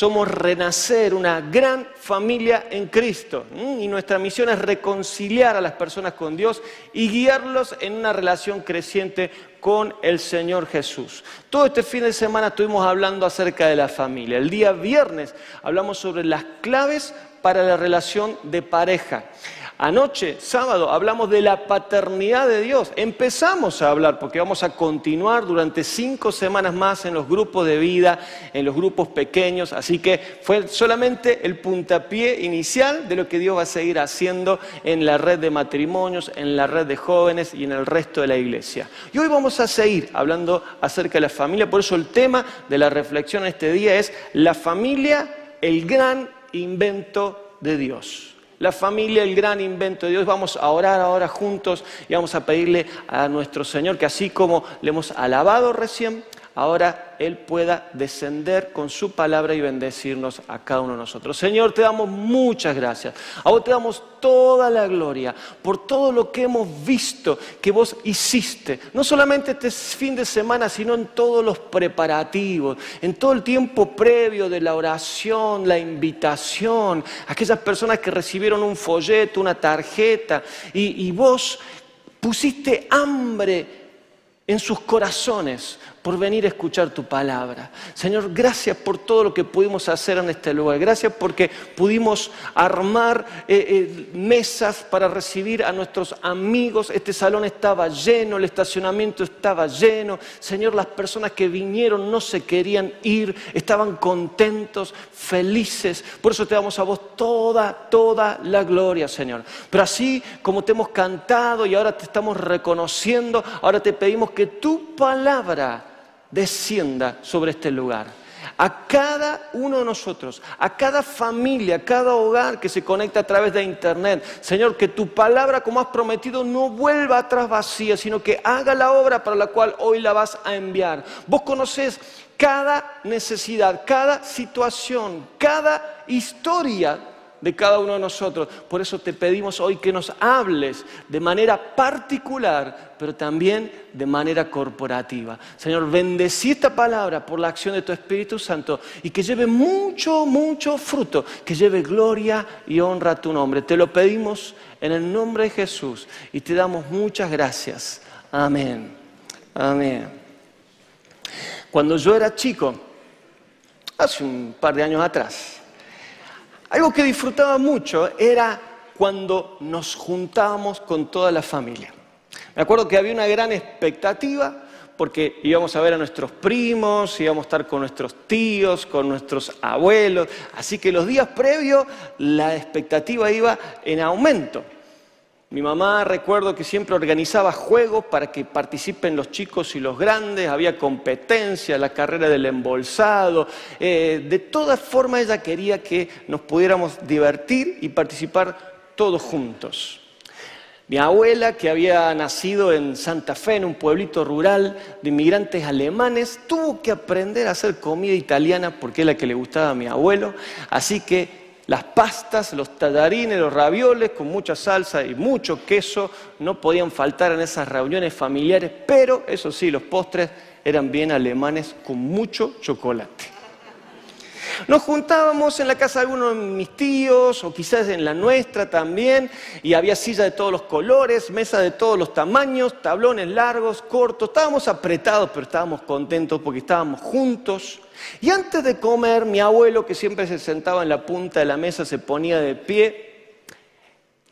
Somos renacer, una gran familia en Cristo. Y nuestra misión es reconciliar a las personas con Dios y guiarlos en una relación creciente con el Señor Jesús. Todo este fin de semana estuvimos hablando acerca de la familia. El día viernes hablamos sobre las claves para la relación de pareja. Anoche, sábado, hablamos de la paternidad de Dios. Empezamos a hablar porque vamos a continuar durante cinco semanas más en los grupos de vida, en los grupos pequeños. Así que fue solamente el puntapié inicial de lo que Dios va a seguir haciendo en la red de matrimonios, en la red de jóvenes y en el resto de la iglesia. Y hoy vamos a seguir hablando acerca de la familia. Por eso el tema de la reflexión este día es la familia, el gran invento de Dios la familia, el gran invento de Dios. Vamos a orar ahora juntos y vamos a pedirle a nuestro Señor que así como le hemos alabado recién, ahora Él pueda descender con su palabra y bendecirnos a cada uno de nosotros. Señor, te damos muchas gracias. A vos te damos toda la gloria por todo lo que hemos visto que vos hiciste, no solamente este fin de semana, sino en todos los preparativos, en todo el tiempo previo de la oración, la invitación, aquellas personas que recibieron un folleto, una tarjeta, y, y vos pusiste hambre en sus corazones por venir a escuchar tu palabra. Señor, gracias por todo lo que pudimos hacer en este lugar. Gracias porque pudimos armar eh, eh, mesas para recibir a nuestros amigos. Este salón estaba lleno, el estacionamiento estaba lleno. Señor, las personas que vinieron no se querían ir, estaban contentos, felices. Por eso te damos a vos toda, toda la gloria, Señor. Pero así como te hemos cantado y ahora te estamos reconociendo, ahora te pedimos que tu palabra descienda sobre este lugar. A cada uno de nosotros, a cada familia, a cada hogar que se conecta a través de Internet. Señor, que tu palabra, como has prometido, no vuelva atrás vacía, sino que haga la obra para la cual hoy la vas a enviar. Vos conocés cada necesidad, cada situación, cada historia de cada uno de nosotros. Por eso te pedimos hoy que nos hables de manera particular, pero también de manera corporativa. Señor, bendecí esta palabra por la acción de tu Espíritu Santo y que lleve mucho, mucho fruto, que lleve gloria y honra a tu nombre. Te lo pedimos en el nombre de Jesús y te damos muchas gracias. Amén. Amén. Cuando yo era chico, hace un par de años atrás, algo que disfrutaba mucho era cuando nos juntábamos con toda la familia. Me acuerdo que había una gran expectativa porque íbamos a ver a nuestros primos, íbamos a estar con nuestros tíos, con nuestros abuelos, así que los días previos la expectativa iba en aumento. Mi mamá recuerdo que siempre organizaba juegos para que participen los chicos y los grandes, había competencia, la carrera del embolsado, eh, de todas formas ella quería que nos pudiéramos divertir y participar todos juntos. Mi abuela, que había nacido en Santa Fe, en un pueblito rural de inmigrantes alemanes, tuvo que aprender a hacer comida italiana porque es la que le gustaba a mi abuelo, así que las pastas, los tallarines, los ravioles con mucha salsa y mucho queso no podían faltar en esas reuniones familiares, pero eso sí, los postres eran bien alemanes con mucho chocolate. Nos juntábamos en la casa de algunos de mis tíos o quizás en la nuestra también y había sillas de todos los colores, mesas de todos los tamaños, tablones largos, cortos. Estábamos apretados, pero estábamos contentos porque estábamos juntos. Y antes de comer, mi abuelo, que siempre se sentaba en la punta de la mesa, se ponía de pie,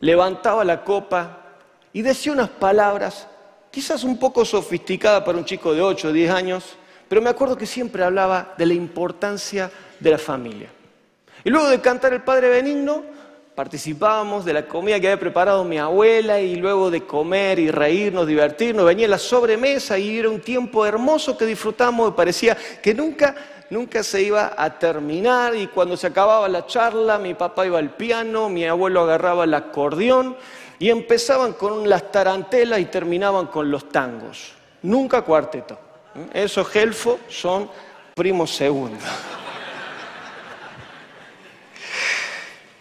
levantaba la copa y decía unas palabras, quizás un poco sofisticadas para un chico de 8 o 10 años, pero me acuerdo que siempre hablaba de la importancia de la familia. Y luego de cantar el Padre Benigno, participábamos de la comida que había preparado mi abuela y luego de comer y reírnos, divertirnos, venía la sobremesa y era un tiempo hermoso que disfrutamos y parecía que nunca nunca se iba a terminar y cuando se acababa la charla mi papá iba al piano, mi abuelo agarraba el acordeón y empezaban con las tarantelas y terminaban con los tangos. Nunca cuarteto. Esos gelfos son primos segundos.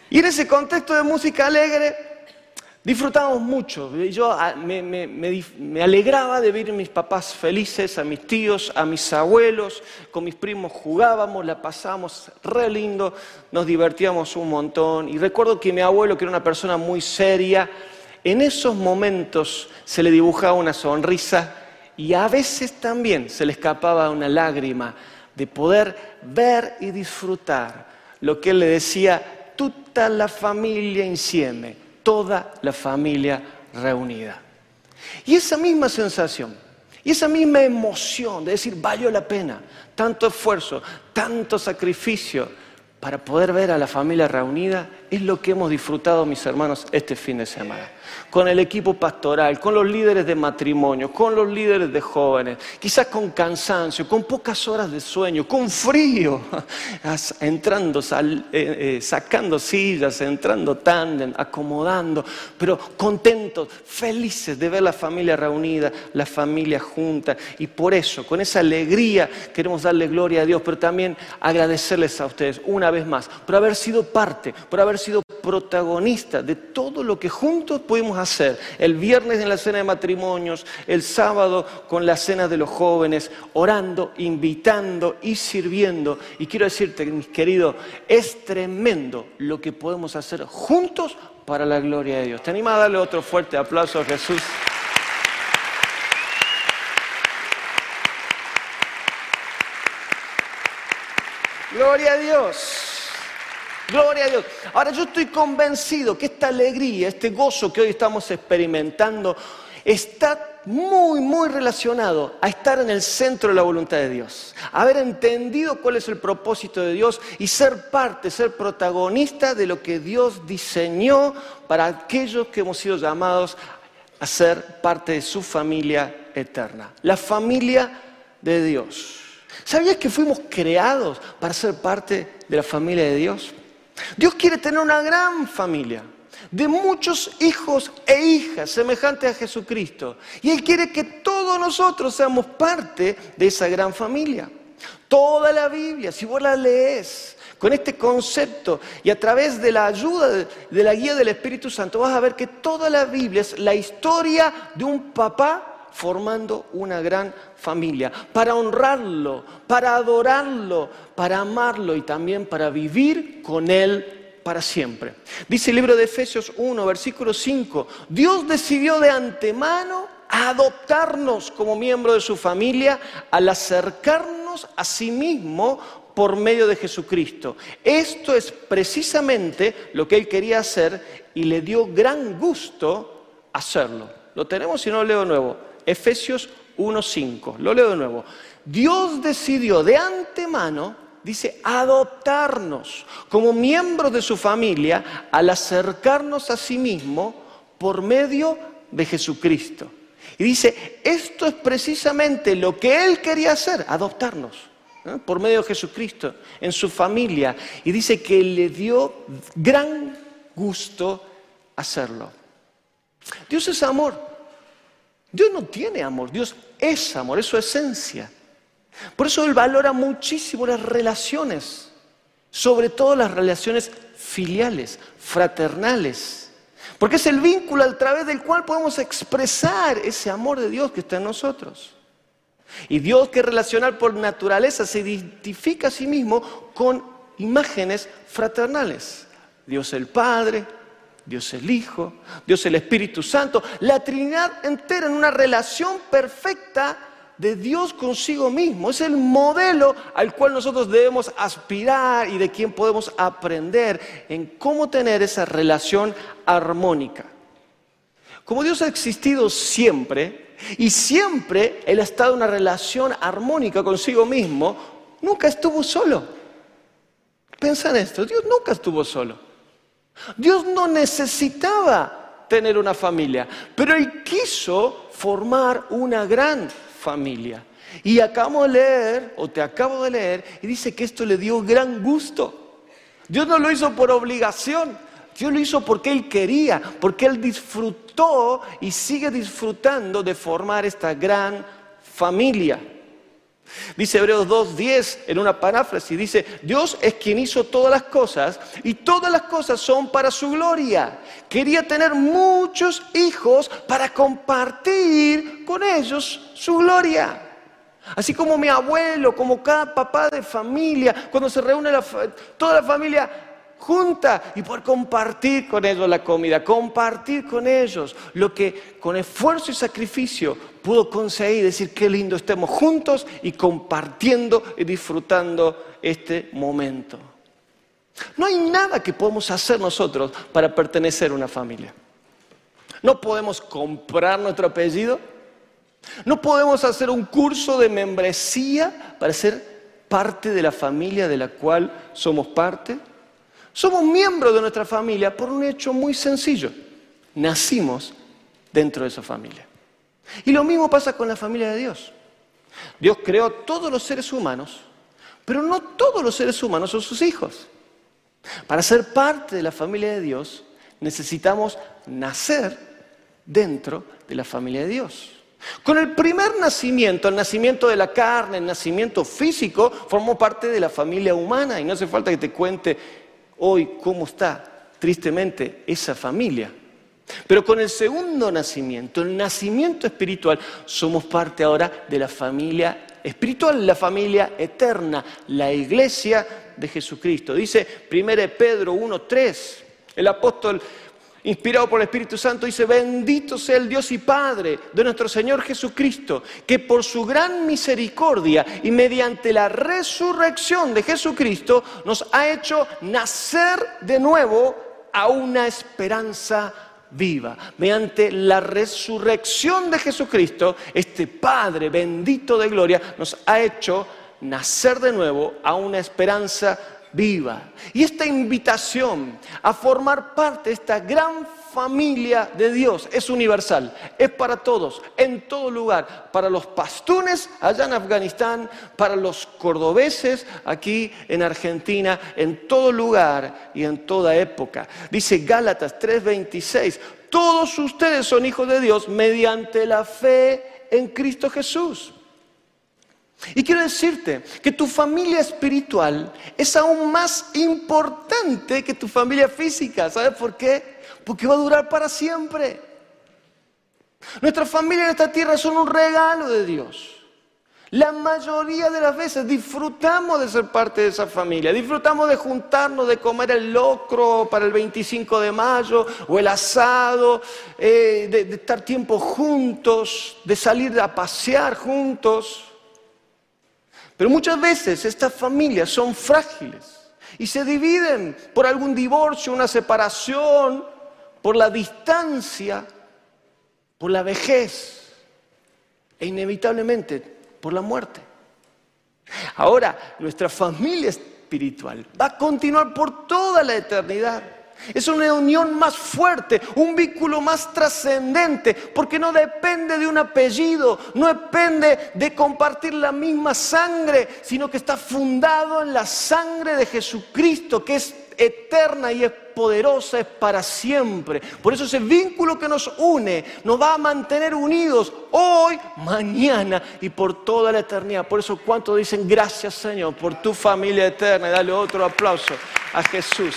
Y en ese contexto de música alegre, Disfrutábamos mucho. Yo ah, me, alegraba de ver a mis papás felices, a mis tíos, a mis abuelos. Con mis primos jugábamos, la pasábamos re lindo, nos divertíamos un montón. Y recuerdo que mi abuelo, que era una persona muy seria, en esos momentos se le dibujaba una sonrisa y a veces también se le escapaba una lágrima de poder ver y disfrutar lo que él le decía, toda la familia insieme toda la familia reunida. Y esa misma sensación, y esa misma emoción de decir, valió la pena, tanto esfuerzo, tanto sacrificio para poder ver a la familia reunida, es lo que hemos disfrutado, mis hermanos, este fin de semana con el equipo pastoral, con los líderes de matrimonio, con los líderes de jóvenes, quizás con cansancio, con pocas horas de sueño, con frío, entrando, eh, eh, sacando sillas, entrando tándem, acomodando, pero contentos, felices de ver la familia reunida, la familia junta. Y por eso, con esa alegría, queremos darle gloria a Dios, pero también agradecerles a ustedes una vez más por haber sido parte, por haber sido protagonistas de todo lo que juntos pudimos hacer. El viernes en la cena de matrimonios, el sábado con la cena de los jóvenes, orando, invitando y sirviendo. Y quiero decirte, mis queridos, es tremendo lo que podemos hacer juntos para la gloria de Dios. ¿Te anima a darle otro fuerte aplauso a Jesús? Gloria a Dios. Gloria a Dios. Ahora yo estoy convencido que esta alegría, este gozo que hoy estamos experimentando, está muy, muy relacionado a estar en el centro de la voluntad de Dios, haber entendido cuál es el propósito de Dios y ser parte, ser protagonista de lo que Dios diseñó para aquellos que hemos sido llamados a ser parte de su familia eterna, la familia de Dios. ¿Sabías que fuimos creados para ser parte de la familia de Dios? Dios quiere tener una gran familia de muchos hijos e hijas semejantes a Jesucristo. Y Él quiere que todos nosotros seamos parte de esa gran familia. Toda la Biblia, si vos la lees con este concepto y a través de la ayuda de, la guía del Espíritu Santo, vas a ver que toda la Biblia es la historia de un papá formando una gran familia, para honrarlo, para adorarlo, para amarlo y también para vivir con Él para siempre. Dice el libro de Efesios 1, versículo 5, Dios decidió de antemano adoptarnos como miembro de su familia al acercarnos a sí mismo por medio de Jesucristo. Esto es precisamente lo que Él quería hacer y le dio gran gusto hacerlo. Lo tenemos si no lo leo nuevo. Efesios 1.5. Lo leo de nuevo. Dios decidió de antemano, dice, adoptarnos como miembros de su familia al acercarnos a sí mismo por medio de Jesucristo. Y dice, esto es precisamente lo que Él quería hacer, adoptarnos por medio de Jesucristo en su familia. Y dice que le dio gran gusto hacerlo. Dios es amor. Dios no tiene amor, Dios es amor, es su esencia. Por eso Él valora muchísimo las relaciones, sobre todo las relaciones filiales, fraternales, porque es el vínculo a través del cual podemos expresar ese amor de Dios que está en nosotros. Y Dios que es relacional por naturaleza se identifica a sí mismo con imágenes fraternales. Dios el Padre, Dios el Hijo, Dios el Espíritu Santo, la Trinidad entera en una relación perfecta de Dios consigo mismo. Es el modelo al cual nosotros debemos aspirar y de quien podemos aprender en cómo tener esa relación armónica. Como Dios ha existido siempre y siempre Él ha estado en una relación armónica consigo mismo, nunca estuvo solo. Piensa en esto, Dios nunca estuvo solo. Dios no necesitaba tener una familia, pero Él quiso formar una gran familia. Y acabo de leer, o te acabo de leer, y dice que esto le dio gran gusto. Dios no lo hizo por obligación, Dios lo hizo porque Él quería, porque Él disfrutó y sigue disfrutando de formar esta gran familia. Dice Hebreos 2.10 en una paráfrasis, dice, Dios es quien hizo todas las cosas y todas las cosas son para su gloria. Quería tener muchos hijos para compartir con ellos su gloria. Así como mi abuelo, como cada papá de familia, cuando se reúne toda la familia junta y poder compartir con ellos la comida, compartir con ellos lo que con esfuerzo y sacrificio pudo conseguir, decir qué lindo estemos juntos y compartiendo y disfrutando este momento. No hay nada que podamos hacer nosotros para pertenecer a una familia. No podemos comprar nuestro apellido, no podemos hacer un curso de membresía para ser parte de la familia de la cual somos parte. Somos miembros de nuestra familia por un hecho muy sencillo. Nacimos dentro de esa familia. Y lo mismo pasa con la familia de Dios. Dios creó todos los seres humanos, pero no todos los seres humanos son sus hijos. Para ser parte de la familia de Dios necesitamos nacer dentro de la familia de Dios. Con el primer nacimiento, el nacimiento de la carne, el nacimiento físico, formó parte de la familia humana y no hace falta que te cuente hoy cómo está tristemente esa familia. Pero con el segundo nacimiento, el nacimiento espiritual, somos parte ahora de la familia espiritual, la familia eterna, la iglesia de Jesucristo. Dice 1 Pedro 1.3, el apóstol inspirado por el Espíritu Santo, dice, bendito sea el Dios y Padre de nuestro Señor Jesucristo, que por su gran misericordia y mediante la resurrección de Jesucristo nos ha hecho nacer de nuevo a una esperanza viva. Mediante la resurrección de Jesucristo, este Padre bendito de gloria nos ha hecho nacer de nuevo a una esperanza viva. Y esta invitación a formar parte de esta gran familia de Dios es universal, es para todos, en todo lugar, para los pastunes allá en Afganistán, para los cordobeses aquí en Argentina, en todo lugar y en toda época. Dice Gálatas 3:26, todos ustedes son hijos de Dios mediante la fe en Cristo Jesús. Y quiero decirte que tu familia espiritual es aún más importante que tu familia física. ¿Sabes por qué? Porque va a durar para siempre. Nuestra familia en esta tierra son un regalo de Dios. La mayoría de las veces disfrutamos de ser parte de esa familia, disfrutamos de juntarnos, de comer el locro para el 25 de mayo o el asado, eh, de estar tiempo juntos, de salir a pasear juntos. Pero muchas veces estas familias son frágiles y se dividen por algún divorcio, una separación, por la distancia, por la vejez e inevitablemente por la muerte. Ahora, nuestra familia espiritual va a continuar por toda la eternidad. Es una unión más fuerte, un vínculo más trascendente, porque no depende de un apellido, no depende de compartir la misma sangre, sino que está fundado en la sangre de Jesucristo, que es eterna y es poderosa, es para siempre. Por eso ese vínculo que nos une nos va a mantener unidos hoy, mañana y por toda la eternidad. Por eso cuántos dicen gracias Señor por tu familia eterna. Y dale otro aplauso a Jesús.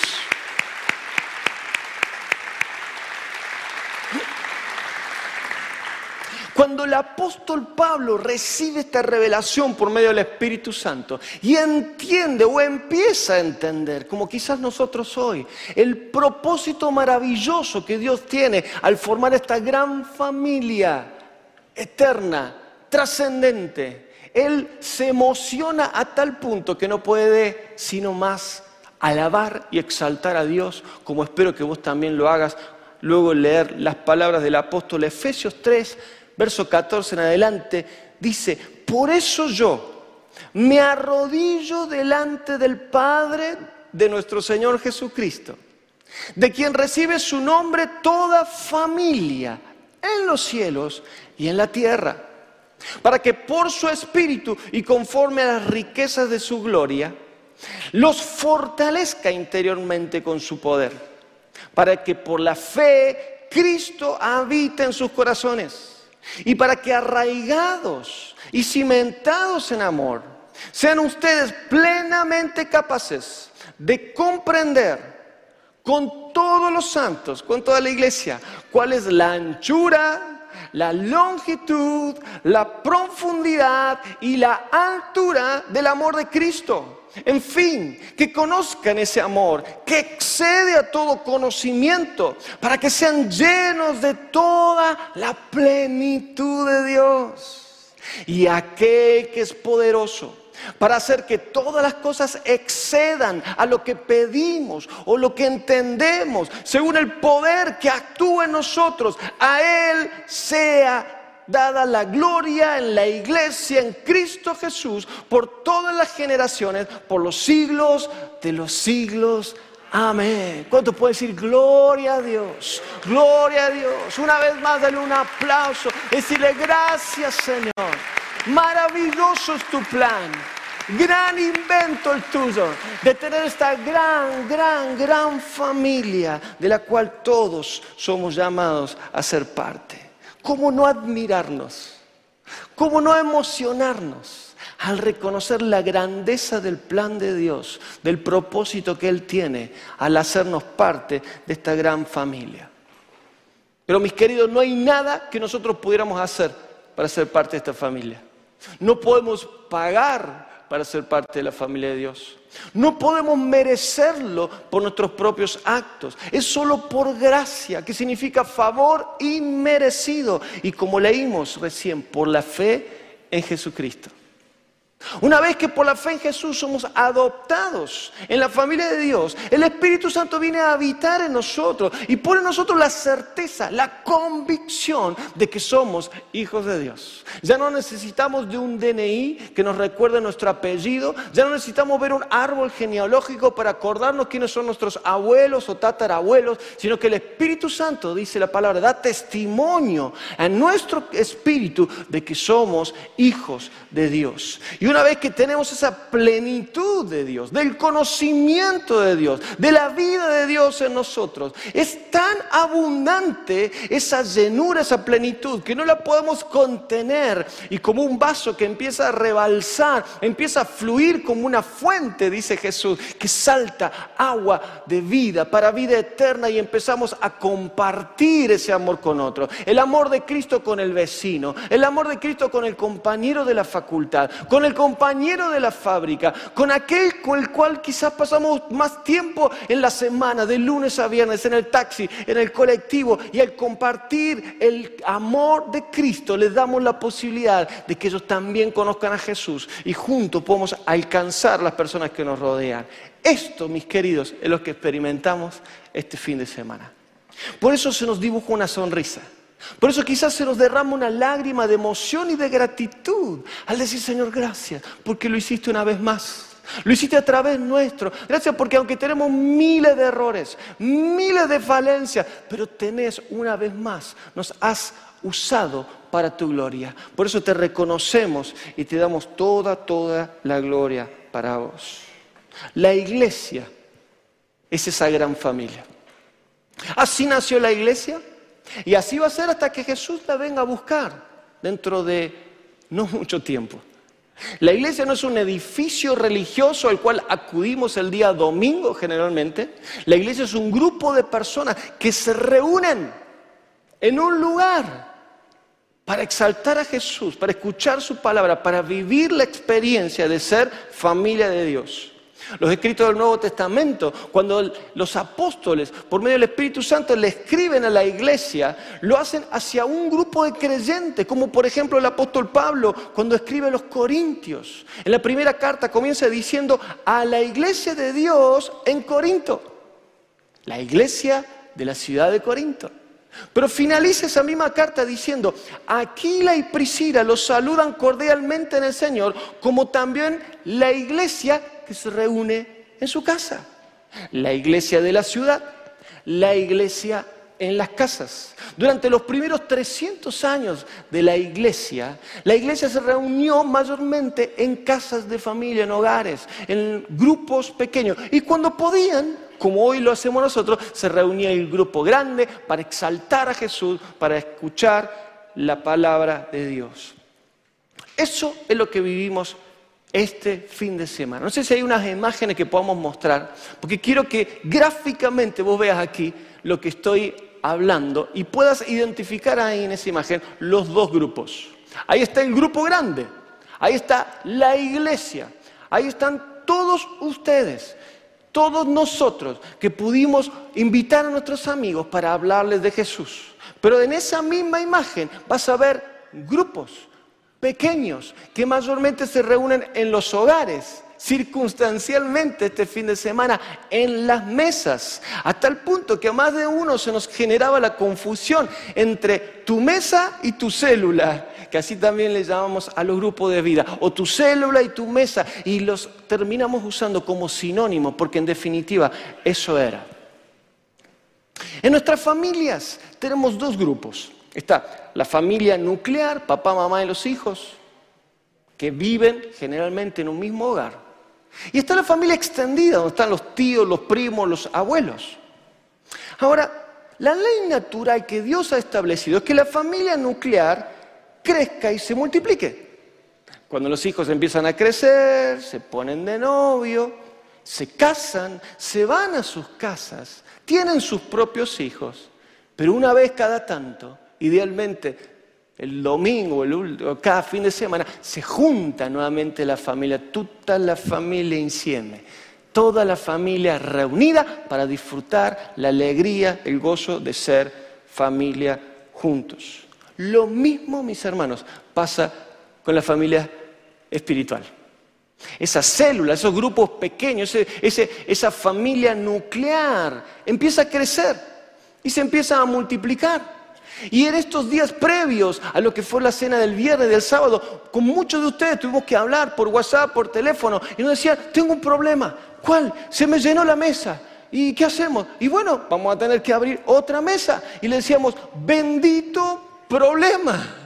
Cuando el apóstol Pablo recibe esta revelación por medio del Espíritu Santo y entiende o empieza a entender, como quizás nosotros hoy, el propósito maravilloso que Dios tiene al formar esta gran familia eterna, trascendente, él se emociona a tal punto que no puede sino más alabar y exaltar a Dios, como espero que vos también lo hagas luego leer las palabras del apóstol Efesios 3, verso 14 en adelante, dice, por eso yo me arrodillo delante del Padre de nuestro Señor Jesucristo, de quien recibe su nombre toda familia en los cielos y en la tierra, para que por su espíritu y conforme a las riquezas de su gloria, los fortalezca interiormente con su poder, para que por la fe Cristo habite en sus corazones y para que arraigados y cimentados en amor, sean ustedes plenamente capaces de comprender con todos los santos, con toda la iglesia, cuál es la anchura, la longitud, la profundidad y la altura del amor de Cristo. En fin, que conozcan ese amor que excede a todo conocimiento, para que sean llenos de toda la plenitud de Dios. Y aquel que es poderoso para hacer que todas las cosas excedan a lo que pedimos o lo que entendemos, según el poder que actúa en nosotros, a Él sea dada la gloria en la iglesia, en Cristo Jesús, por todas las generaciones, por los siglos de los siglos. Amén. ¿Cuánto puede decir gloria a Dios? Gloria a Dios. Una vez más, dale un aplauso. Decirle gracias, Señor. Maravilloso es tu plan. Gran invento el tuyo de tener esta gran, gran, gran familia de la cual todos somos llamados a ser parte. ¿Cómo no admirarnos? ¿Cómo no emocionarnos al reconocer la grandeza del plan de Dios, del propósito que Él tiene al hacernos parte de esta gran familia? Pero mis queridos, no hay nada que nosotros pudiéramos hacer para ser parte de esta familia. No podemos pagar para ser parte de la familia de Dios. No podemos merecerlo por nuestros propios actos. Es solo por gracia, que significa favor inmerecido. Y como leímos recién, por la fe en Jesucristo. Una vez que por la fe en Jesús somos adoptados en la familia de Dios, el Espíritu Santo viene a habitar en nosotros y pone en nosotros la certeza, la convicción de que somos hijos de Dios. Ya no necesitamos de un DNI que nos recuerde nuestro apellido, ya no necesitamos ver un árbol genealógico para acordarnos quiénes son nuestros abuelos o tatarabuelos, sino que el Espíritu Santo, dice la palabra, da testimonio a nuestro espíritu de que somos hijos de Dios. Una vez que tenemos esa plenitud de Dios, del conocimiento de Dios, de la vida de Dios en nosotros, es tan abundante esa llenura, esa plenitud, que no la podemos contener. Y como un vaso que empieza a rebalsar, empieza a fluir como una fuente, dice Jesús, que salta agua de vida para vida eterna y empezamos a compartir ese amor con otro. El amor de Cristo con el vecino, el amor de Cristo con el compañero de la facultad, con el compañero de la fábrica, con aquel con el cual quizás pasamos más tiempo en la semana, de lunes a viernes, en el taxi, en el colectivo, y al compartir el amor de Cristo les damos la posibilidad de que ellos también conozcan a Jesús y juntos podemos alcanzar las personas que nos rodean. Esto, mis queridos, es lo que experimentamos este fin de semana. Por eso se nos dibuja una sonrisa. Por eso quizás se nos derrama una lágrima de emoción y de gratitud al decir, Señor, gracias, porque lo hiciste una vez más. Lo hiciste a través nuestro. Gracias porque aunque tenemos miles de errores, miles de falencias, pero tenés una vez más, nos has usado para tu gloria. Por eso te reconocemos y te damos toda, toda la gloria para vos. La iglesia es esa gran familia. Así nació la iglesia. Y así va a ser hasta que Jesús la venga a buscar dentro de no mucho tiempo. La iglesia no es un edificio religioso al cual acudimos el día domingo generalmente. La iglesia es un grupo de personas que se reúnen en un lugar para exaltar a Jesús, para escuchar su palabra, para vivir la experiencia de ser familia de Dios. Los escritos del Nuevo Testamento, cuando los apóstoles, por medio del Espíritu Santo, le escriben a la iglesia, lo hacen hacia un grupo de creyentes, como por ejemplo el apóstol Pablo cuando escribe a los Corintios. En la primera carta comienza diciendo a la iglesia de Dios en Corinto, la iglesia de la ciudad de Corinto. Pero finaliza esa misma carta diciendo, Aquila y Priscila los saludan cordialmente en el Señor, como también la iglesia se reúne en su casa. La iglesia de la ciudad, la iglesia en las casas. Durante los primeros 300 años de la iglesia, la iglesia se reunió mayormente en casas de familia, en hogares, en grupos pequeños. Y cuando podían, como hoy lo hacemos nosotros, se reunía el grupo grande para exaltar a Jesús, para escuchar la palabra de Dios. Eso es lo que vivimos este fin de semana. No sé si hay unas imágenes que podamos mostrar, porque quiero que gráficamente vos veas aquí lo que estoy hablando y puedas identificar ahí en esa imagen los dos grupos. Ahí está el grupo grande, ahí está la iglesia, ahí están todos ustedes, todos nosotros que pudimos invitar a nuestros amigos para hablarles de Jesús. Pero en esa misma imagen vas a ver grupos pequeños que mayormente se reúnen en los hogares, circunstancialmente este fin de semana, en las mesas, hasta el punto que a más de uno se nos generaba la confusión entre tu mesa y tu célula, que así también le llamamos a los grupos de vida, o tu célula y tu mesa, y los terminamos usando como sinónimo, porque en definitiva eso era. En nuestras familias tenemos dos grupos. Está la familia nuclear, papá, mamá y los hijos, que viven generalmente en un mismo hogar. Y está la familia extendida, donde están los tíos, los primos, los abuelos. Ahora, la ley natural que Dios ha establecido es que la familia nuclear crezca y se multiplique. Cuando los hijos empiezan a crecer, se ponen de novio, se casan, se van a sus casas, tienen sus propios hijos, pero una vez cada tanto idealmente el domingo o cada fin de semana, se junta nuevamente la familia, toda la familia insieme, toda la familia reunida para disfrutar la alegría, el gozo de ser familia juntos. Lo mismo, mis hermanos, pasa con la familia espiritual. Esa célula, esos grupos pequeños, esa familia nuclear empieza a crecer y se empieza a multiplicar. Y en estos días previos a lo que fue la cena del viernes, del sábado, con muchos de ustedes tuvimos que hablar por WhatsApp, por teléfono, y nos decían, tengo un problema. ¿Cuál? Se me llenó la mesa. ¿Y qué hacemos? Y bueno, vamos a tener que abrir otra mesa. Y le decíamos, bendito problema.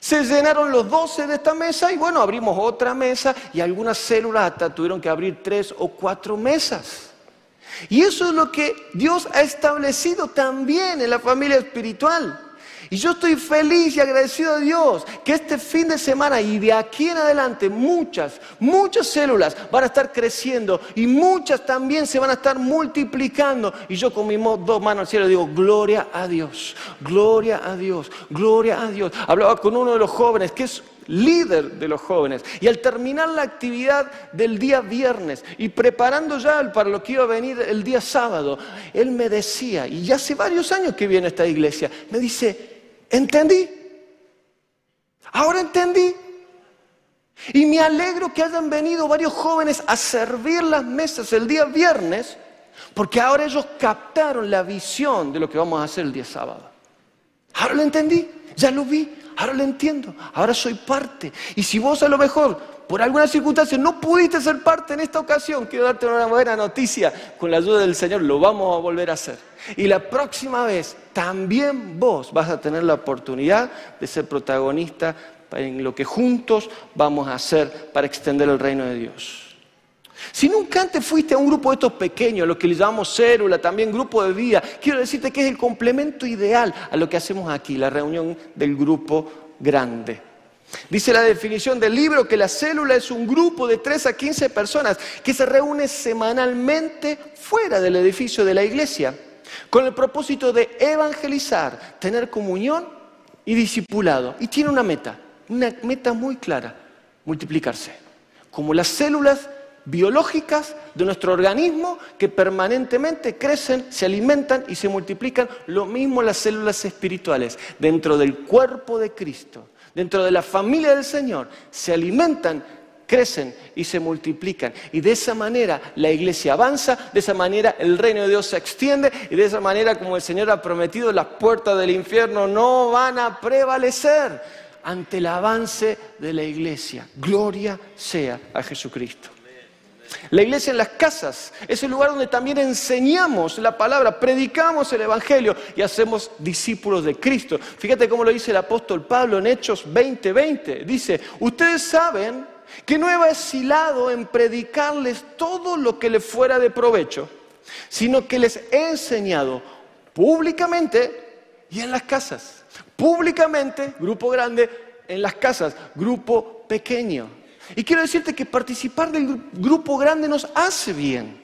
Se llenaron los doce de esta mesa y bueno, abrimos otra mesa y algunas células hasta tuvieron que abrir tres o cuatro mesas. Y eso es lo que Dios ha establecido también en la familia espiritual. Y yo estoy feliz y agradecido a Dios que este fin de semana y de aquí en adelante muchas, muchas células van a estar creciendo y muchas también se van a estar multiplicando. Y yo con mis dos manos al cielo digo, gloria a Dios, gloria a Dios, gloria a Dios. Hablaba con uno de los jóvenes que es líder de los jóvenes. Y al terminar la actividad del día viernes y preparando ya para lo que iba a venir el día sábado, él me decía, y ya hace varios años que viene esta iglesia, me dice, entendí, ahora entendí. Y me alegro que hayan venido varios jóvenes a servir las mesas el día viernes, porque ahora ellos captaron la visión de lo que vamos a hacer el día sábado. Ahora lo entendí, ya lo vi, ahora lo entiendo, ahora soy parte. Y si vos a lo mejor, por alguna circunstancia, no pudiste ser parte en esta ocasión, quiero darte una buena noticia, con la ayuda del Señor lo vamos a volver a hacer. Y la próxima vez también vos vas a tener la oportunidad de ser protagonista en lo que juntos vamos a hacer para extender el reino de Dios. Si nunca antes fuiste a un grupo de estos pequeños, lo que le llamamos célula, también grupo de vida, quiero decirte que es el complemento ideal a lo que hacemos aquí, la reunión del grupo grande. Dice la definición del libro que la célula es un grupo de 3 a 15 personas que se reúne semanalmente fuera del edificio de la iglesia con el propósito de evangelizar, tener comunión y discipulado. Y tiene una meta, una meta muy clara, multiplicarse. Como las células biológicas de nuestro organismo que permanentemente crecen, se alimentan y se multiplican, lo mismo las células espirituales dentro del cuerpo de Cristo, dentro de la familia del Señor, se alimentan, crecen y se multiplican. Y de esa manera la iglesia avanza, de esa manera el reino de Dios se extiende y de esa manera como el Señor ha prometido, las puertas del infierno no van a prevalecer ante el avance de la iglesia. Gloria sea a Jesucristo. La iglesia en las casas es el lugar donde también enseñamos la palabra, predicamos el Evangelio y hacemos discípulos de Cristo. Fíjate cómo lo dice el apóstol Pablo en Hechos 20:20. Dice, ustedes saben que no he vacilado en predicarles todo lo que les fuera de provecho, sino que les he enseñado públicamente y en las casas. Públicamente, grupo grande, en las casas, grupo pequeño. Y quiero decirte que participar del grupo grande nos hace bien,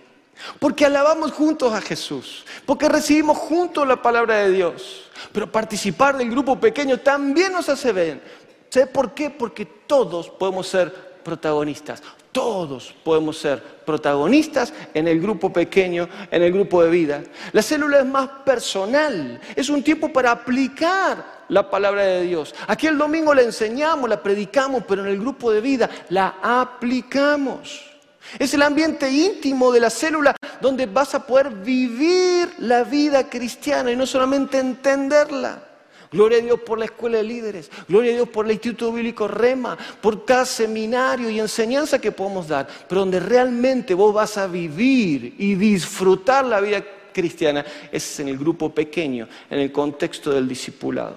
porque alabamos juntos a Jesús, porque recibimos juntos la palabra de Dios. Pero participar del grupo pequeño también nos hace bien. ¿Sé por qué? Porque todos podemos ser protagonistas. Todos podemos ser protagonistas en el grupo pequeño, en el grupo de vida. La célula es más personal, es un tiempo para aplicar la palabra de Dios. Aquí el domingo la enseñamos, la predicamos, pero en el grupo de vida la aplicamos. Es el ambiente íntimo de la célula donde vas a poder vivir la vida cristiana y no solamente entenderla. Gloria a Dios por la escuela de líderes. Gloria a Dios por el Instituto Bíblico Rema, por cada seminario y enseñanza que podemos dar. Pero donde realmente vos vas a vivir y disfrutar la vida cristiana es en el grupo pequeño, en el contexto del discipulado.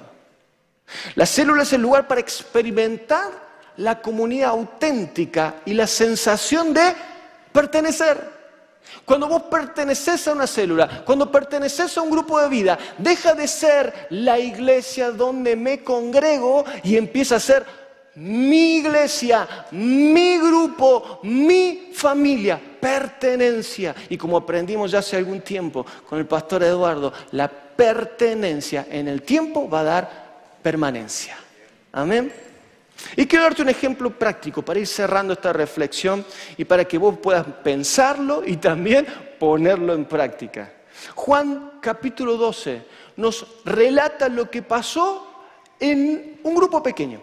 La célula es el lugar para experimentar la comunidad auténtica y la sensación de pertenecer. Cuando vos perteneces a una célula, cuando perteneces a un grupo de vida, deja de ser la iglesia donde me congrego y empieza a ser mi iglesia, mi grupo, mi familia, pertenencia. Y como aprendimos ya hace algún tiempo con el pastor Eduardo, la pertenencia en el tiempo va a dar permanencia. Amén. Y quiero darte un ejemplo práctico para ir cerrando esta reflexión y para que vos puedas pensarlo y también ponerlo en práctica. Juan capítulo 12 nos relata lo que pasó en un grupo pequeño,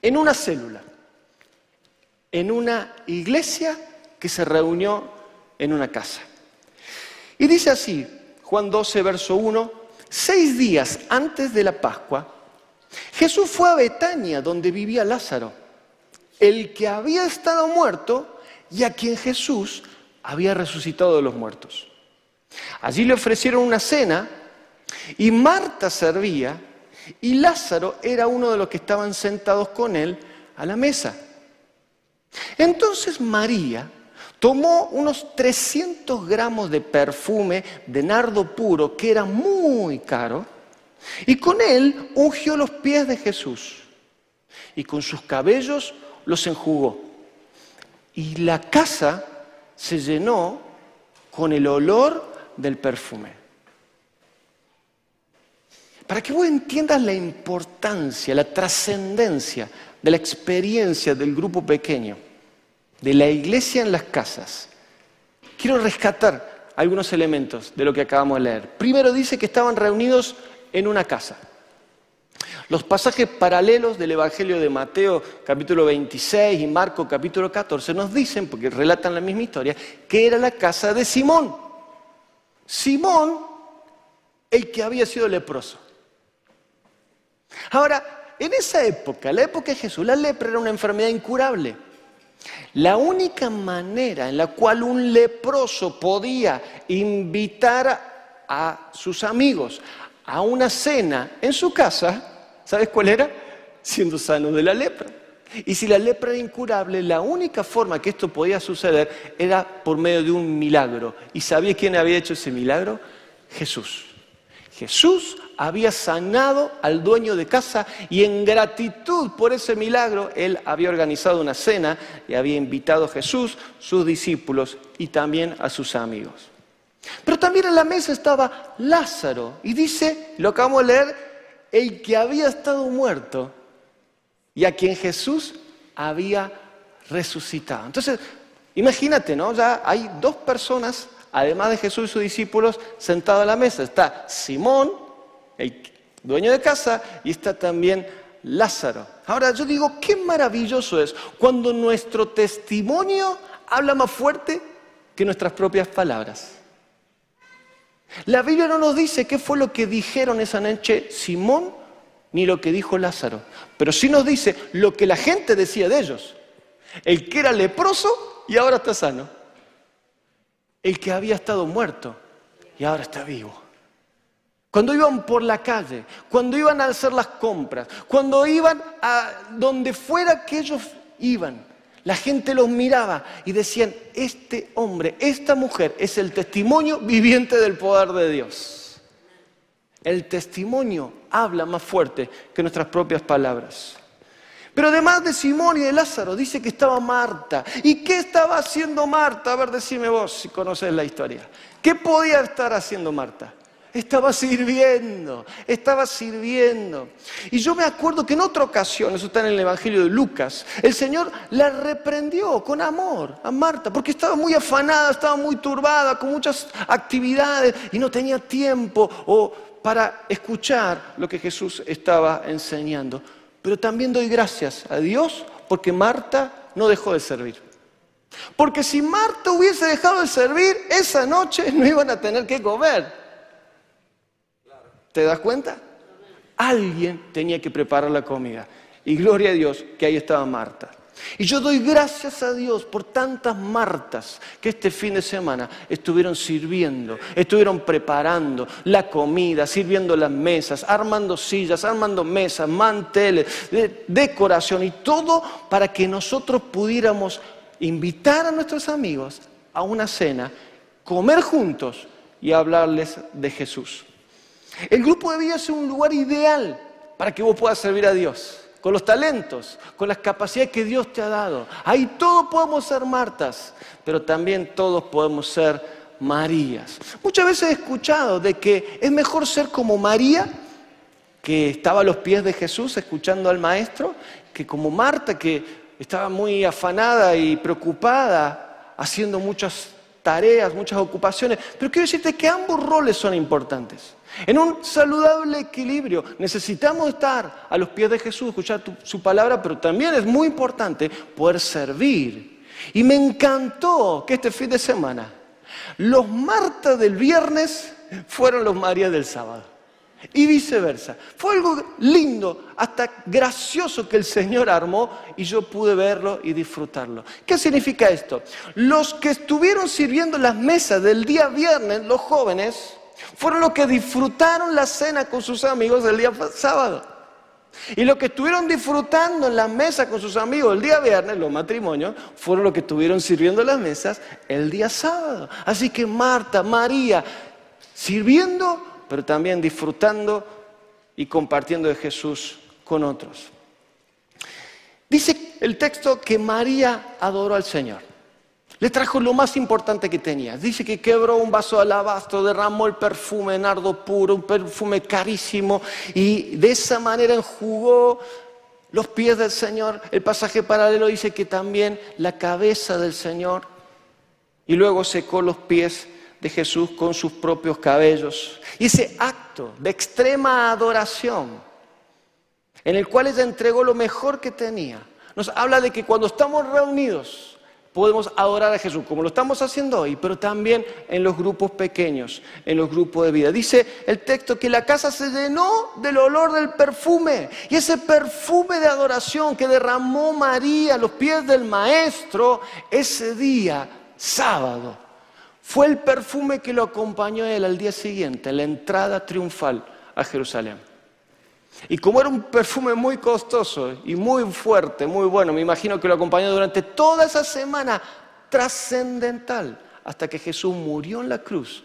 en una célula, en una iglesia que se reunió en una casa. Y dice así, Juan 12, verso 1, seis días antes de la Pascua, Jesús fue a Betania, donde vivía Lázaro, el que había estado muerto y a quien Jesús había resucitado de los muertos. Allí le ofrecieron una cena y Marta servía y Lázaro era uno de los que estaban sentados con él a la mesa. Entonces María tomó unos 300 gramos de perfume de nardo puro, que era muy caro, y con él ungió los pies de Jesús y con sus cabellos los enjugó. Y la casa se llenó con el olor del perfume. Para que vos entiendas la importancia, la trascendencia de la experiencia del grupo pequeño, de la iglesia en las casas, quiero rescatar algunos elementos de lo que acabamos de leer. Primero dice que estaban reunidos en una casa. Los pasajes paralelos del Evangelio de Mateo capítulo 26 y Marco capítulo 14 nos dicen, porque relatan la misma historia, que era la casa de Simón. Simón, el que había sido leproso. Ahora, en esa época, la época de Jesús, la lepra era una enfermedad incurable. La única manera en la cual un leproso podía invitar a sus amigos a una cena en su casa, ¿sabes cuál era? Siendo sano de la lepra. Y si la lepra era incurable, la única forma que esto podía suceder era por medio de un milagro. ¿Y sabía quién había hecho ese milagro? Jesús. Jesús había sanado al dueño de casa y en gratitud por ese milagro, él había organizado una cena y había invitado a Jesús, sus discípulos y también a sus amigos. Pero también en la mesa estaba Lázaro y dice, lo acabamos de leer, el que había estado muerto y a quien Jesús había resucitado. Entonces, imagínate, ¿no? Ya hay dos personas, además de Jesús y sus discípulos, sentados a la mesa. Está Simón, el dueño de casa, y está también Lázaro. Ahora yo digo, qué maravilloso es cuando nuestro testimonio habla más fuerte que nuestras propias palabras. La Biblia no nos dice qué fue lo que dijeron esa noche Simón ni lo que dijo Lázaro, pero sí nos dice lo que la gente decía de ellos. El que era leproso y ahora está sano. El que había estado muerto y ahora está vivo. Cuando iban por la calle, cuando iban a hacer las compras, cuando iban a donde fuera que ellos iban, la gente los miraba y decían, este hombre, esta mujer es el testimonio viviente del poder de Dios. El testimonio habla más fuerte que nuestras propias palabras. Pero además de Simón y de Lázaro, dice que estaba Marta. ¿Y qué estaba haciendo Marta? A ver, decime vos si conoces la historia. ¿Qué podía estar haciendo Marta? Estaba sirviendo, estaba sirviendo. Y yo me acuerdo que en otra ocasión, eso está en el Evangelio de Lucas, el Señor la reprendió con amor a Marta, porque estaba muy afanada, estaba muy turbada, con muchas actividades y no tenía tiempo o para escuchar lo que Jesús estaba enseñando. Pero también doy gracias a Dios porque Marta no dejó de servir. Porque si Marta hubiese dejado de servir, esa noche no iban a tener que comer. ¿Te das cuenta? Alguien tenía que preparar la comida. Y gloria a Dios que ahí estaba Marta. Y yo doy gracias a Dios por tantas Martas que este fin de semana estuvieron sirviendo, estuvieron preparando la comida, sirviendo las mesas, armando sillas, armando mesas, manteles, decoración y todo para que nosotros pudiéramos invitar a nuestros amigos a una cena, comer juntos y hablarles de Jesús. El grupo de vida es un lugar ideal para que vos puedas servir a Dios con los talentos, con las capacidades que Dios te ha dado. Ahí todos podemos ser Martas, pero también todos podemos ser Marías. Muchas veces he escuchado de que es mejor ser como María, que estaba a los pies de Jesús escuchando al Maestro, que como Marta, que estaba muy afanada y preocupada, haciendo muchas tareas, muchas ocupaciones. Pero quiero decirte que ambos roles son importantes. En un saludable equilibrio necesitamos estar a los pies de Jesús, escuchar su palabra, pero también es muy importante poder servir. Y me encantó que este fin de semana los Marta del viernes fueron los María del sábado. Y viceversa. Fue algo lindo, hasta gracioso que el Señor armó y yo pude verlo y disfrutarlo. ¿Qué significa esto? Los que estuvieron sirviendo las mesas del día viernes, los jóvenes, fueron los que disfrutaron la cena con sus amigos el día sábado. Y los que estuvieron disfrutando en la mesa con sus amigos el día viernes, los matrimonios, fueron los que estuvieron sirviendo las mesas el día sábado. Así que Marta, María, sirviendo, pero también disfrutando y compartiendo de Jesús con otros. Dice el texto que María adoró al Señor. Le trajo lo más importante que tenía. Dice que quebró un vaso de alabastro, derramó el perfume nardo puro, un perfume carísimo, y de esa manera enjugó los pies del Señor. El pasaje paralelo dice que también la cabeza del Señor, y luego secó los pies de Jesús con sus propios cabellos. Y ese acto de extrema adoración, en el cual ella entregó lo mejor que tenía, nos habla de que cuando estamos reunidos, podemos adorar a Jesús, como lo estamos haciendo hoy, pero también en los grupos pequeños, en los grupos de vida. Dice el texto que la casa se llenó del olor del perfume, y ese perfume de adoración que derramó María a los pies del Maestro ese día, sábado, fue el perfume que lo acompañó a él al día siguiente, la entrada triunfal a Jerusalén. Y como era un perfume muy costoso y muy fuerte, muy bueno, me imagino que lo acompañó durante toda esa semana trascendental hasta que Jesús murió en la cruz,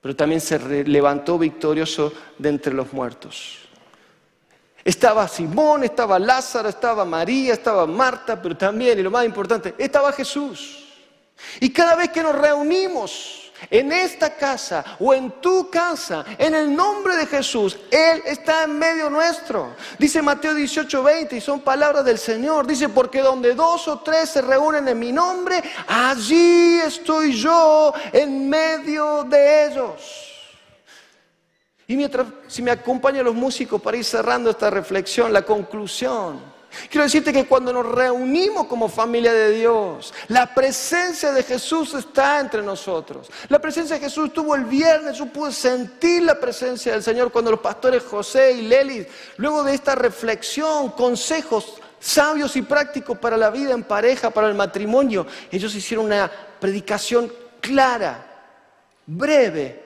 pero también se levantó victorioso de entre los muertos. Estaba Simón, estaba Lázaro, estaba María, estaba Marta, pero también, y lo más importante, estaba Jesús. Y cada vez que nos reunimos, en esta casa o en tu casa, en el nombre de Jesús, Él está en medio nuestro. Dice Mateo 18, 20 y son palabras del Señor. Dice, porque donde dos o tres se reúnen en mi nombre, allí estoy yo en medio de ellos. Y mientras, si me acompañan los músicos para ir cerrando esta reflexión, la conclusión. Quiero decirte que cuando nos reunimos como familia de Dios, la presencia de Jesús está entre nosotros. La presencia de Jesús estuvo el viernes, yo pude sentir la presencia del Señor cuando los pastores José y Leli, luego de esta reflexión, consejos sabios y prácticos para la vida en pareja, para el matrimonio, ellos hicieron una predicación clara, breve,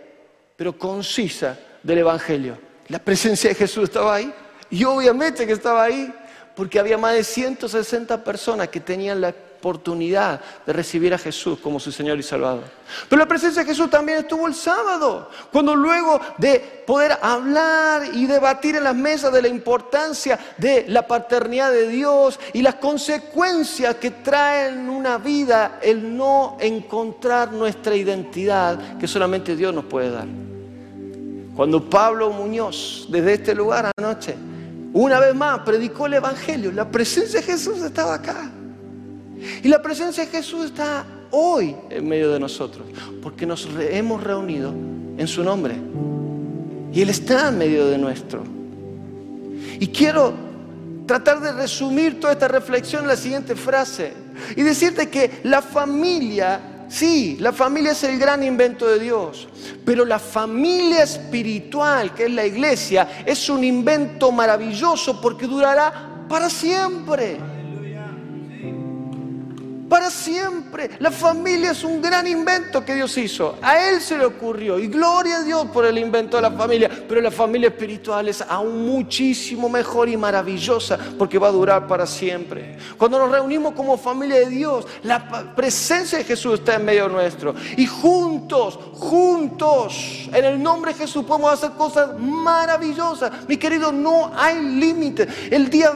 pero concisa del Evangelio. La presencia de Jesús estaba ahí y obviamente que estaba ahí porque había más de 160 personas que tenían la oportunidad de recibir a Jesús como su Señor y Salvador. Pero la presencia de Jesús también estuvo el sábado, cuando luego de poder hablar y debatir en las mesas de la importancia de la paternidad de Dios y las consecuencias que trae en una vida el no encontrar nuestra identidad que solamente Dios nos puede dar. Cuando Pablo Muñoz, desde este lugar anoche, una vez más predicó el Evangelio, la presencia de Jesús estaba acá. Y la presencia de Jesús está hoy en medio de nosotros, porque nos hemos reunido en su nombre. Y Él está en medio de nuestro. Y quiero tratar de resumir toda esta reflexión en la siguiente frase y decirte que la familia Sí, la familia es el gran invento de Dios, pero la familia espiritual, que es la iglesia, es un invento maravilloso porque durará para siempre para siempre. La familia es un gran invento que Dios hizo. A Él se le ocurrió. Y gloria a Dios por el invento de la familia. Pero la familia espiritual es aún muchísimo mejor y maravillosa porque va a durar para siempre. Cuando nos reunimos como familia de Dios, la presencia de Jesús está en medio nuestro. Y juntos, juntos, en el nombre de Jesús podemos hacer cosas maravillosas. Mi querido, no hay límite. El día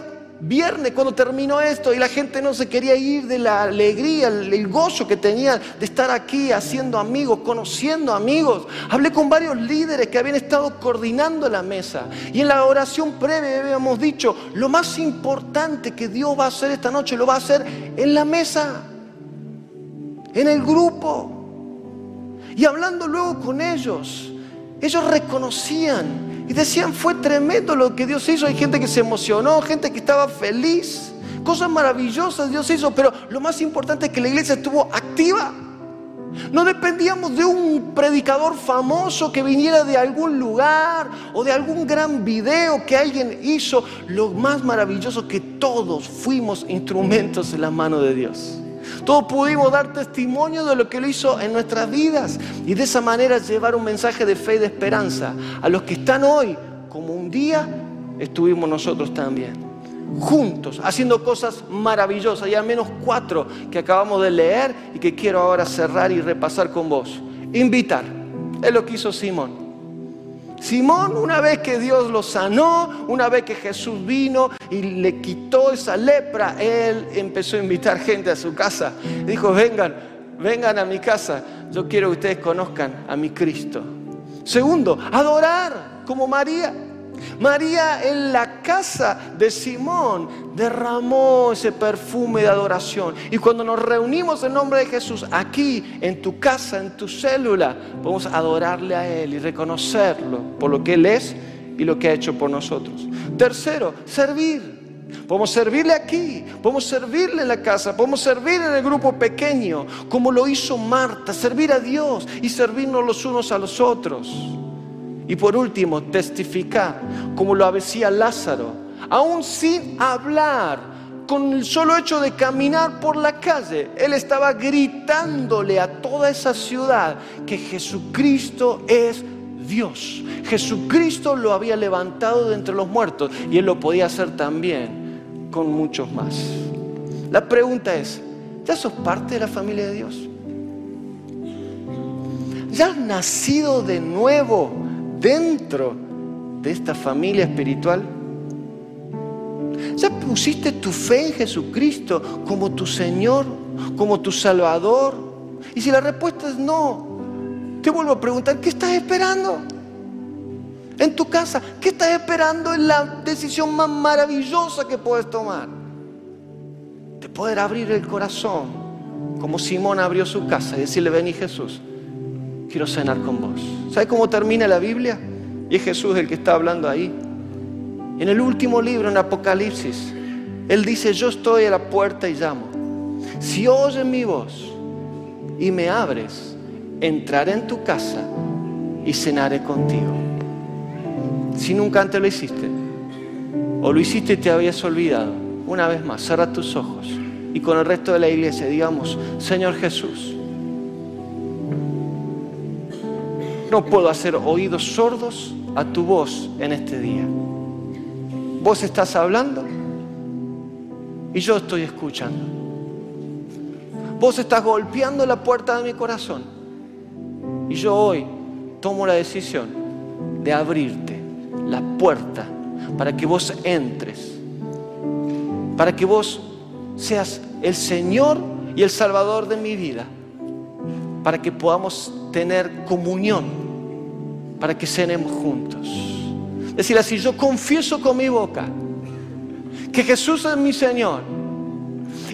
viernes cuando terminó esto y la gente no se quería ir de la alegría, el, gozo que tenían de estar aquí haciendo amigos, conociendo amigos. Hablé con varios líderes que habían estado coordinando la mesa y en la oración previa habíamos dicho, lo más importante que Dios va a hacer esta noche lo va a hacer en la mesa, en el grupo. Y hablando luego con ellos, ellos reconocían y decían, fue tremendo lo que Dios hizo. Hay gente que se emocionó, gente que estaba feliz. Cosas maravillosas Dios hizo, pero lo más importante es que la iglesia estuvo activa. No dependíamos de un predicador famoso que viniera de algún lugar o de algún gran video que alguien hizo. Lo más maravilloso es que todos fuimos instrumentos en la mano de Dios. Todos pudimos dar testimonio de lo que Él hizo en nuestras vidas y de esa manera llevar un mensaje de fe y de esperanza a los que están hoy, como un día estuvimos nosotros también. Juntos, haciendo cosas maravillosas. Y al menos cuatro que acabamos de leer y que quiero ahora cerrar y repasar con vos. Invitar. Es lo que hizo Simón. Simón, una vez que Dios lo sanó, una vez que Jesús vino y le quitó esa lepra, él empezó a invitar gente a su casa. Dijo, vengan, vengan a mi casa, yo quiero que ustedes conozcan a mi Cristo. Segundo, adorar como María. María en la casa de Simón derramó ese perfume de adoración. Y cuando nos reunimos en nombre de Jesús aquí, en tu casa, en tu célula, podemos adorarle a Él y reconocerlo por lo que Él es y lo que ha hecho por nosotros. Tercero, servir. Podemos servirle aquí, podemos servirle en la casa, podemos servir en el grupo pequeño, como lo hizo Marta, servir a Dios y servirnos los unos a los otros. Y por último, testificar, como lo hacía Lázaro, aún sin hablar, con el solo hecho de caminar por la calle, él estaba gritándole a toda esa ciudad que Jesucristo es Dios. Jesucristo lo había levantado de entre los muertos y él lo podía hacer también con muchos más. La pregunta es, ¿ya sos parte de la familia de Dios? ¿Ya has nacido de nuevo? Dentro de esta familia espiritual? ¿Ya pusiste tu fe en Jesucristo como tu Señor, como tu Salvador? Y si la respuesta es no, te vuelvo a preguntar, ¿qué estás esperando? En tu casa, ¿qué estás esperando en la decisión más maravillosa que puedes tomar? De poder abrir el corazón, como Simón abrió su casa y decirle, ven y Jesús, quiero cenar con vos. ¿Sabes cómo termina la Biblia? Y es Jesús el que está hablando ahí. En el último libro, en Apocalipsis, Él dice, yo estoy a la puerta y llamo. Si oyes mi voz y me abres, entraré en tu casa y cenaré contigo. Si nunca antes lo hiciste, o lo hiciste y te habías olvidado, una vez más, cierra tus ojos y con el resto de la iglesia digamos, Señor Jesús, no puedo hacer oídos sordos a tu voz en este día. Vos estás hablando y yo estoy escuchando. vos estás golpeando la puerta de mi corazón. Y yo hoy tomo la decisión de abrirte la puerta para que vos entres, para que vos seas el Señor y el Salvador de mi vida, para que podamos tener comunión, para que cenemos juntos. Decir, así yo confieso con mi boca que Jesús es mi Señor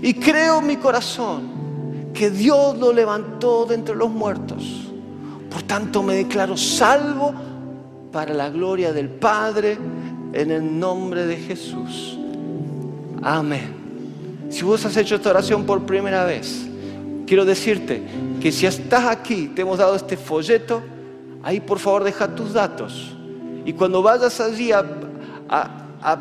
y creo en mi corazón que Dios lo levantó de entre los muertos. Por tanto me declaro salvo para la gloria del Padre en el nombre de Jesús. Amén. Si vos has hecho esta oración por primera vez, quiero decirte que si estás aquí, te hemos dado este folleto, ahí por favor deja tus datos. Y cuando vayas allí a,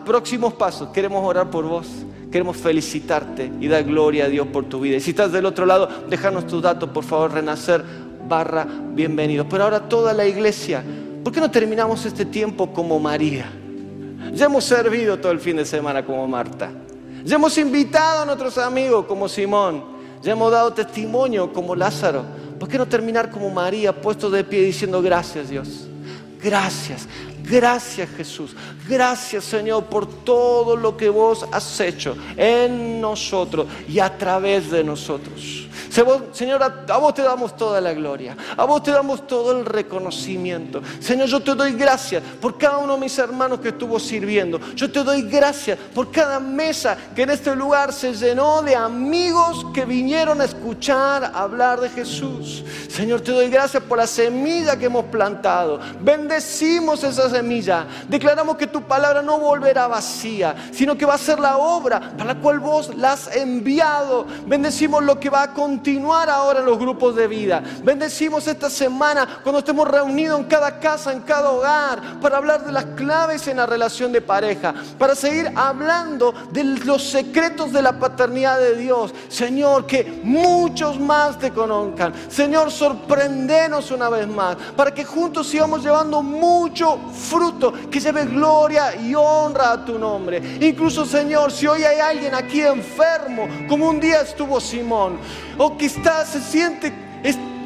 próximos pasos, queremos orar por vos. Queremos felicitarte y dar gloria a Dios por tu vida. Y si estás del otro lado, déjanos tus datos, por favor, renacer barra bienvenido. Pero ahora toda la iglesia, ¿por qué no terminamos este tiempo como María? Ya hemos servido todo el fin de semana como Marta. Ya hemos invitado a nuestros amigos como Simón. Ya hemos dado testimonio como Lázaro. ¿Por qué no terminar como María, puesto de pie diciendo gracias Dios? Gracias, gracias Jesús. Gracias Señor por todo lo que vos has hecho en nosotros y a través de nosotros. Señor, a vos te damos toda la gloria, a vos te damos todo el reconocimiento. Señor, yo te doy gracias por cada uno de mis hermanos que estuvo sirviendo. Yo te doy gracias por cada mesa que en este lugar se llenó de amigos que vinieron a escuchar hablar de Jesús. Señor, te doy gracias por la semilla que hemos plantado. Bendecimos esa semilla. Declaramos que tu palabra no volverá vacía, sino que va a ser la obra para la cual vos la has enviado. Bendecimos lo que va a continuar ahora en los grupos de vida. Bendecimos esta semana cuando estemos reunidos en cada casa, en cada hogar, para hablar de las claves en la relación de pareja, para seguir hablando de los secretos de la paternidad de Dios. Señor, que muchos más te conozcan. Señor, sorprendenos una vez más, para que juntos sigamos llevando mucho que lleve gloria y honra a tu nombre. Incluso, Señor, si hoy hay alguien aquí enfermo, como un día estuvo Simón, o que está, se siente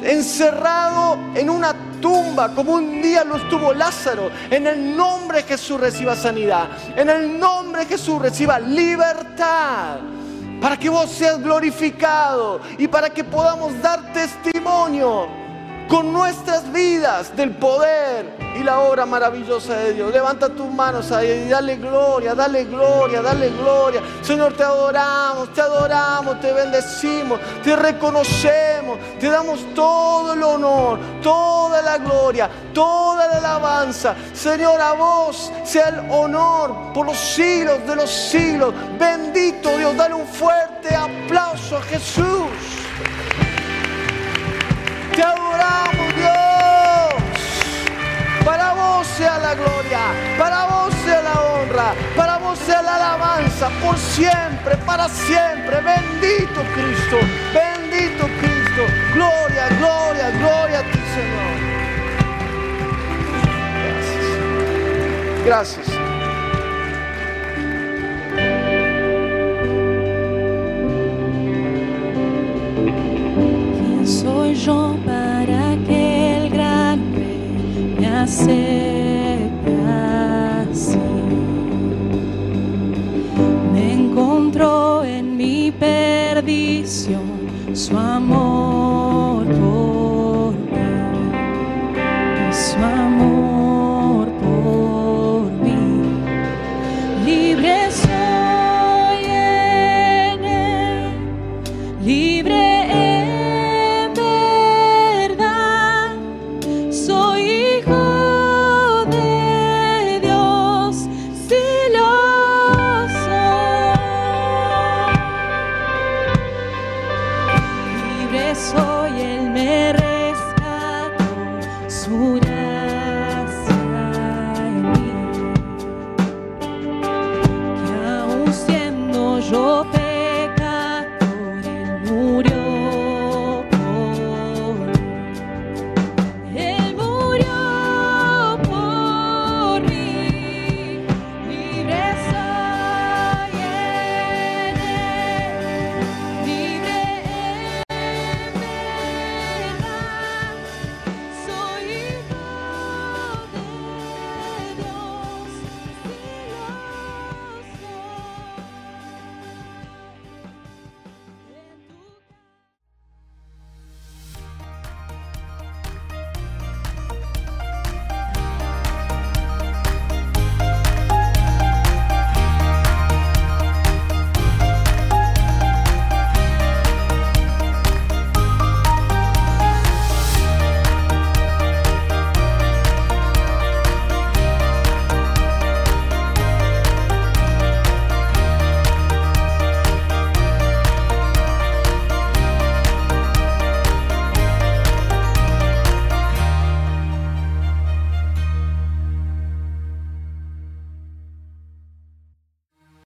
encerrado en una tumba, como un día lo estuvo Lázaro. En el nombre de Jesús reciba sanidad. En el nombre de Jesús reciba libertad. Para que vos seas glorificado y para que podamos dar testimonio con nuestras vidas del poder y la obra maravillosa de Dios. Levanta tus manos y dale gloria, dale gloria, dale gloria. Señor, te adoramos, te adoramos, te bendecimos, te reconocemos, te damos todo el honor, toda la gloria, toda la alabanza. Señor, a vos sea el honor por los siglos de los siglos. Bendito Dios, dale un fuerte aplauso a Jesús. Te adoramos, Dios. Para vos sea la gloria, para vos sea la honra, para vos sea la alabanza, por siempre, para siempre. Bendito Cristo, bendito Cristo. Gloria, gloria, gloria a ti, Señor. Gracias. Gracias. soy yo my So.